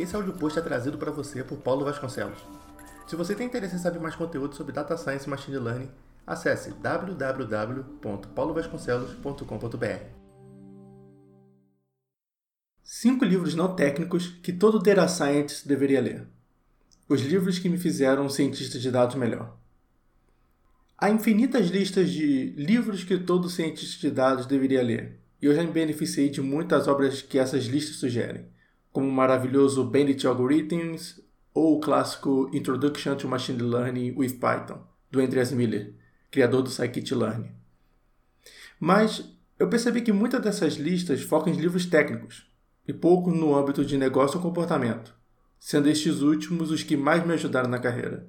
Esse áudio post é trazido para você por Paulo Vasconcelos. Se você tem interesse em saber mais conteúdo sobre Data Science e Machine Learning, acesse www.paulovasconcelos.com.br. Cinco livros não técnicos que todo Data Scientist deveria ler. Os livros que me fizeram um cientista de dados melhor. Há infinitas listas de livros que todo cientista de dados deveria ler, e eu já me beneficiei de muitas obras que essas listas sugerem, como o maravilhoso Bandit Algorithms ou o clássico Introduction to Machine Learning with Python, do Andreas Miller, criador do Scikit-Learn. Mas eu percebi que muitas dessas listas focam em livros técnicos e pouco no âmbito de negócio ou comportamento, sendo estes últimos os que mais me ajudaram na carreira.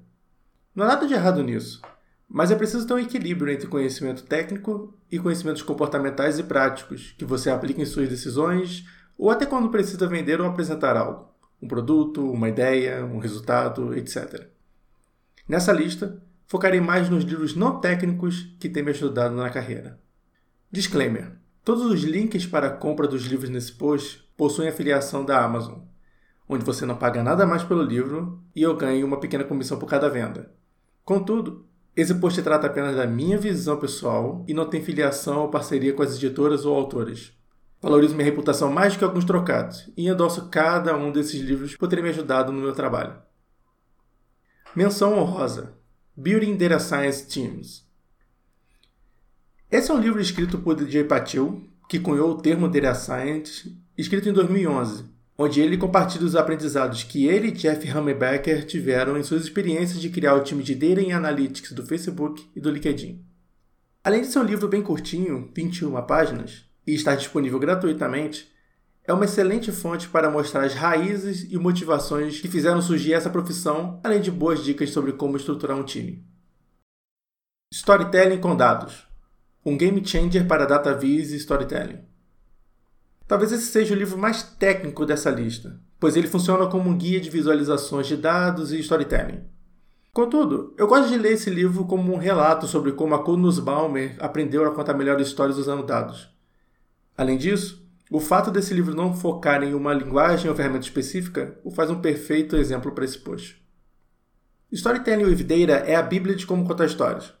Não há nada de errado nisso, mas é preciso ter um equilíbrio entre conhecimento técnico e conhecimentos comportamentais e práticos que você aplica em suas decisões ou até quando precisa vender ou apresentar algo, um produto, uma ideia, um resultado, etc. Nessa lista, focarei mais nos livros não técnicos que têm me ajudado na carreira. Disclaimer: todos os links para a compra dos livros nesse post possuem afiliação da Amazon, onde você não paga nada mais pelo livro e eu ganho uma pequena comissão por cada venda. Contudo, esse post trata apenas da minha visão pessoal e não tem filiação ou parceria com as editoras ou autores. Valorizo minha reputação mais do que alguns trocados e endosso cada um desses livros por ter me ajudado no meu trabalho. Menção honrosa: Building Data Science Teams. Esse é um livro escrito por DJ Patil, que cunhou o termo Data Science, escrito em 2011, onde ele compartilha os aprendizados que ele e Jeff Hammerbecker tiveram em suas experiências de criar o time de Data Analytics do Facebook e do LinkedIn. Além de ser um livro bem curtinho, 21 páginas, e estar disponível gratuitamente, é uma excelente fonte para mostrar as raízes e motivações que fizeram surgir essa profissão, além de boas dicas sobre como estruturar um time. Storytelling com dados. Um game changer para data viz e storytelling. Talvez esse seja o livro mais técnico dessa lista, pois ele funciona como um guia de visualizações de dados e storytelling. Contudo, eu gosto de ler esse livro como um relato sobre como a Conus Balmer aprendeu a contar melhores histórias usando dados. Além disso, o fato desse livro não focar em uma linguagem ou ferramenta específica o faz um perfeito exemplo para esse post. Storytelling with Data é a bíblia de como contar histórias.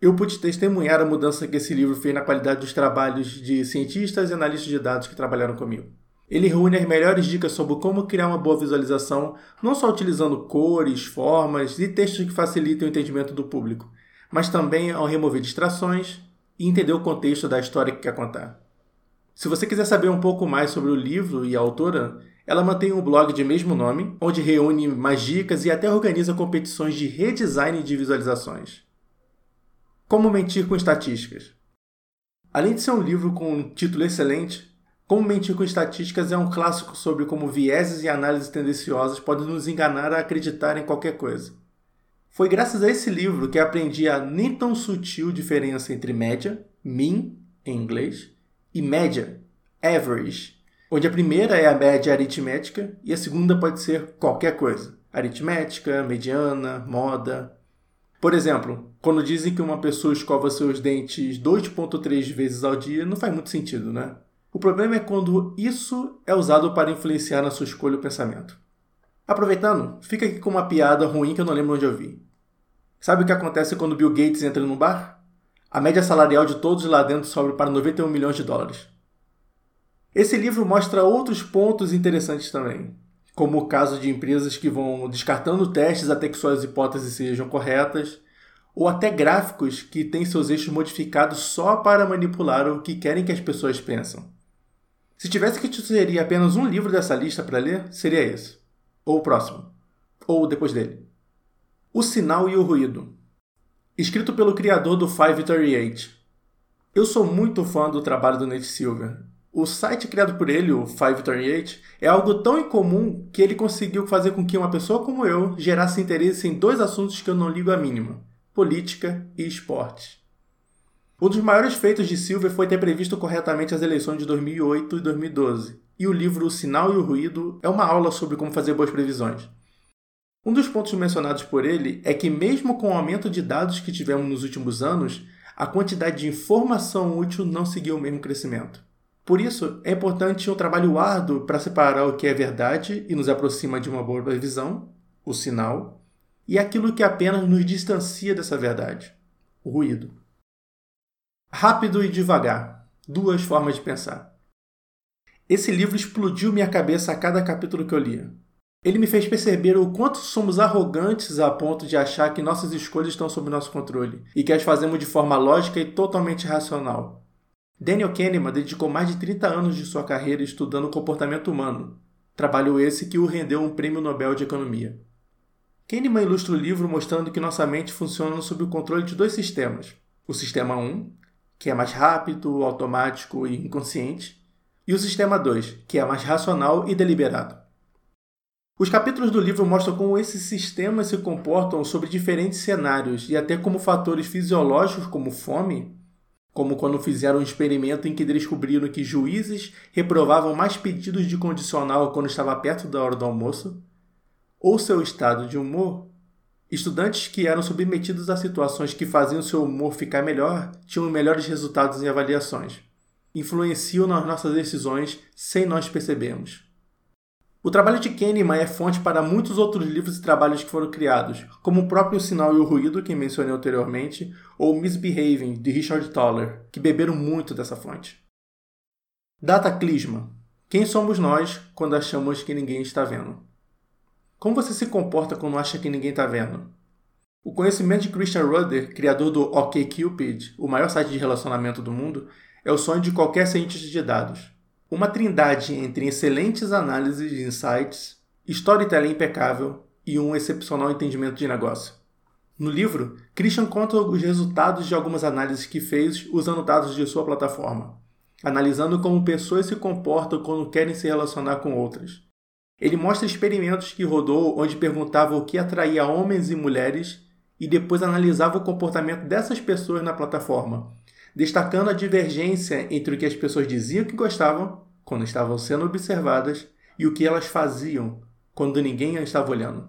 Eu pude testemunhar a mudança que esse livro fez na qualidade dos trabalhos de cientistas e analistas de dados que trabalharam comigo. Ele reúne as melhores dicas sobre como criar uma boa visualização, não só utilizando cores, formas e textos que facilitem o entendimento do público, mas também ao remover distrações e entender o contexto da história que quer contar. Se você quiser saber um pouco mais sobre o livro e a autora, ela mantém um blog de mesmo nome, onde reúne mais dicas e até organiza competições de redesign de visualizações. Como Mentir com Estatísticas. Além de ser um livro com um título excelente, Como Mentir com Estatísticas é um clássico sobre como vieses e análises tendenciosas podem nos enganar a acreditar em qualquer coisa. Foi graças a esse livro que aprendi a nem tão sutil diferença entre média, mean, em inglês, e média, average, onde a primeira é a média aritmética e a segunda pode ser qualquer coisa. Aritmética, mediana, moda, por exemplo, quando dizem que uma pessoa escova seus dentes 2,3 vezes ao dia, não faz muito sentido, né? O problema é quando isso é usado para influenciar na sua escolha ou pensamento. Aproveitando, fica aqui com uma piada ruim que eu não lembro onde eu vi. Sabe o que acontece quando Bill Gates entra num bar? A média salarial de todos lá dentro sobe para 91 milhões de dólares. Esse livro mostra outros pontos interessantes também como o caso de empresas que vão descartando testes até que suas hipóteses sejam corretas, ou até gráficos que têm seus eixos modificados só para manipular o que querem que as pessoas pensam. Se tivesse que sugerir apenas um livro dessa lista para ler, seria esse. Ou o próximo. Ou depois dele. O Sinal e o Ruído. Escrito pelo criador do 538. Eu sou muito fã do trabalho do Nate Silver o site criado por ele, o 538, é algo tão incomum que ele conseguiu fazer com que uma pessoa como eu gerasse interesse em dois assuntos que eu não ligo a mínima: política e esporte. Um dos maiores feitos de Silver foi ter previsto corretamente as eleições de 2008 e 2012, e o livro O Sinal e o Ruído é uma aula sobre como fazer boas previsões. Um dos pontos mencionados por ele é que, mesmo com o aumento de dados que tivemos nos últimos anos, a quantidade de informação útil não seguiu o mesmo crescimento. Por isso, é importante um trabalho árduo para separar o que é verdade e nos aproxima de uma boa visão, o sinal, e aquilo que apenas nos distancia dessa verdade, o ruído. Rápido e devagar duas formas de pensar. Esse livro explodiu minha cabeça a cada capítulo que eu lia. Ele me fez perceber o quanto somos arrogantes a ponto de achar que nossas escolhas estão sob nosso controle e que as fazemos de forma lógica e totalmente racional. Daniel Kahneman dedicou mais de 30 anos de sua carreira estudando o comportamento humano, trabalho esse que o rendeu um prêmio Nobel de Economia. Kahneman ilustra o livro mostrando que nossa mente funciona sob o controle de dois sistemas: o sistema 1, que é mais rápido, automático e inconsciente, e o sistema 2, que é mais racional e deliberado. Os capítulos do livro mostram como esses sistemas se comportam sobre diferentes cenários e até como fatores fisiológicos como fome, como quando fizeram um experimento em que descobriram que juízes reprovavam mais pedidos de condicional quando estava perto da hora do almoço, ou seu estado de humor. Estudantes que eram submetidos a situações que faziam seu humor ficar melhor tinham melhores resultados em avaliações. Influenciam nas nossas decisões sem nós percebermos. O trabalho de Kahneman é fonte para muitos outros livros e trabalhos que foram criados, como O Próprio Sinal e o Ruído, que mencionei anteriormente, ou Misbehaving, de Richard Toller, que beberam muito dessa fonte. Dataclisma. Quem somos nós quando achamos que ninguém está vendo? Como você se comporta quando acha que ninguém está vendo? O conhecimento de Christian Rudder, criador do OkCupid, o maior site de relacionamento do mundo, é o sonho de qualquer cientista de dados. Uma trindade entre excelentes análises de insights, storytelling impecável e um excepcional entendimento de negócio. No livro, Christian conta os resultados de algumas análises que fez usando dados de sua plataforma, analisando como pessoas se comportam quando querem se relacionar com outras. Ele mostra experimentos que rodou onde perguntava o que atraía homens e mulheres e depois analisava o comportamento dessas pessoas na plataforma, destacando a divergência entre o que as pessoas diziam que gostavam quando estavam sendo observadas e o que elas faziam quando ninguém as estava olhando.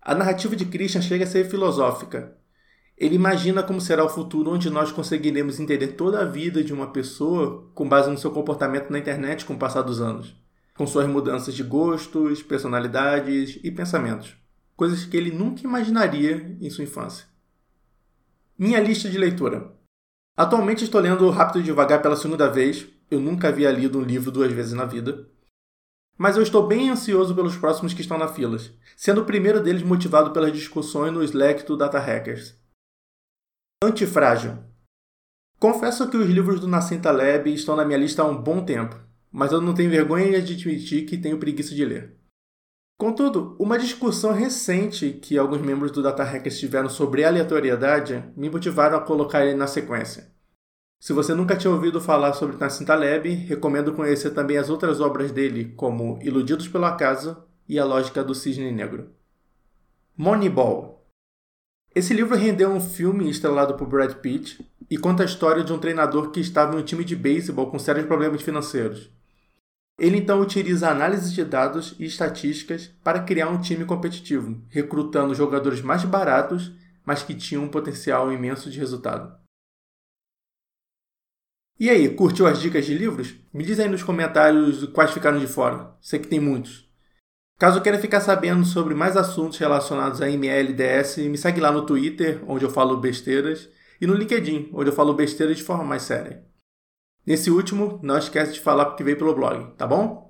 A narrativa de Christian chega a ser filosófica. Ele imagina como será o futuro onde nós conseguiremos entender toda a vida de uma pessoa com base no seu comportamento na internet com o passar dos anos, com suas mudanças de gostos, personalidades e pensamentos, coisas que ele nunca imaginaria em sua infância. Minha lista de leitura. Atualmente estou lendo Rápido e Devagar pela segunda vez. Eu nunca havia lido um livro duas vezes na vida. Mas eu estou bem ansioso pelos próximos que estão na fila, sendo o primeiro deles motivado pelas discussões no Slack do Data Hackers. Antifrágil. Confesso que os livros do Nassim Taleb estão na minha lista há um bom tempo, mas eu não tenho vergonha de admitir que tenho preguiça de ler. Contudo, uma discussão recente que alguns membros do Data Hackers tiveram sobre aleatoriedade me motivaram a colocar ele na sequência. Se você nunca tinha ouvido falar sobre Nassim Taleb, recomendo conhecer também as outras obras dele, como Iludidos pelo Acaso e A Lógica do Cisne Negro. Moneyball. Esse livro rendeu um filme estrelado por Brad Pitt e conta a história de um treinador que estava em um time de beisebol com sérios problemas financeiros. Ele então utiliza análises de dados e estatísticas para criar um time competitivo, recrutando jogadores mais baratos, mas que tinham um potencial imenso de resultado. E aí, curtiu as dicas de livros? Me diz aí nos comentários quais ficaram de fora. Sei que tem muitos. Caso queira ficar sabendo sobre mais assuntos relacionados a ML e DS, me segue lá no Twitter, onde eu falo besteiras, e no LinkedIn, onde eu falo besteiras de forma mais séria. Nesse último, não esquece de falar porque veio pelo blog, tá bom?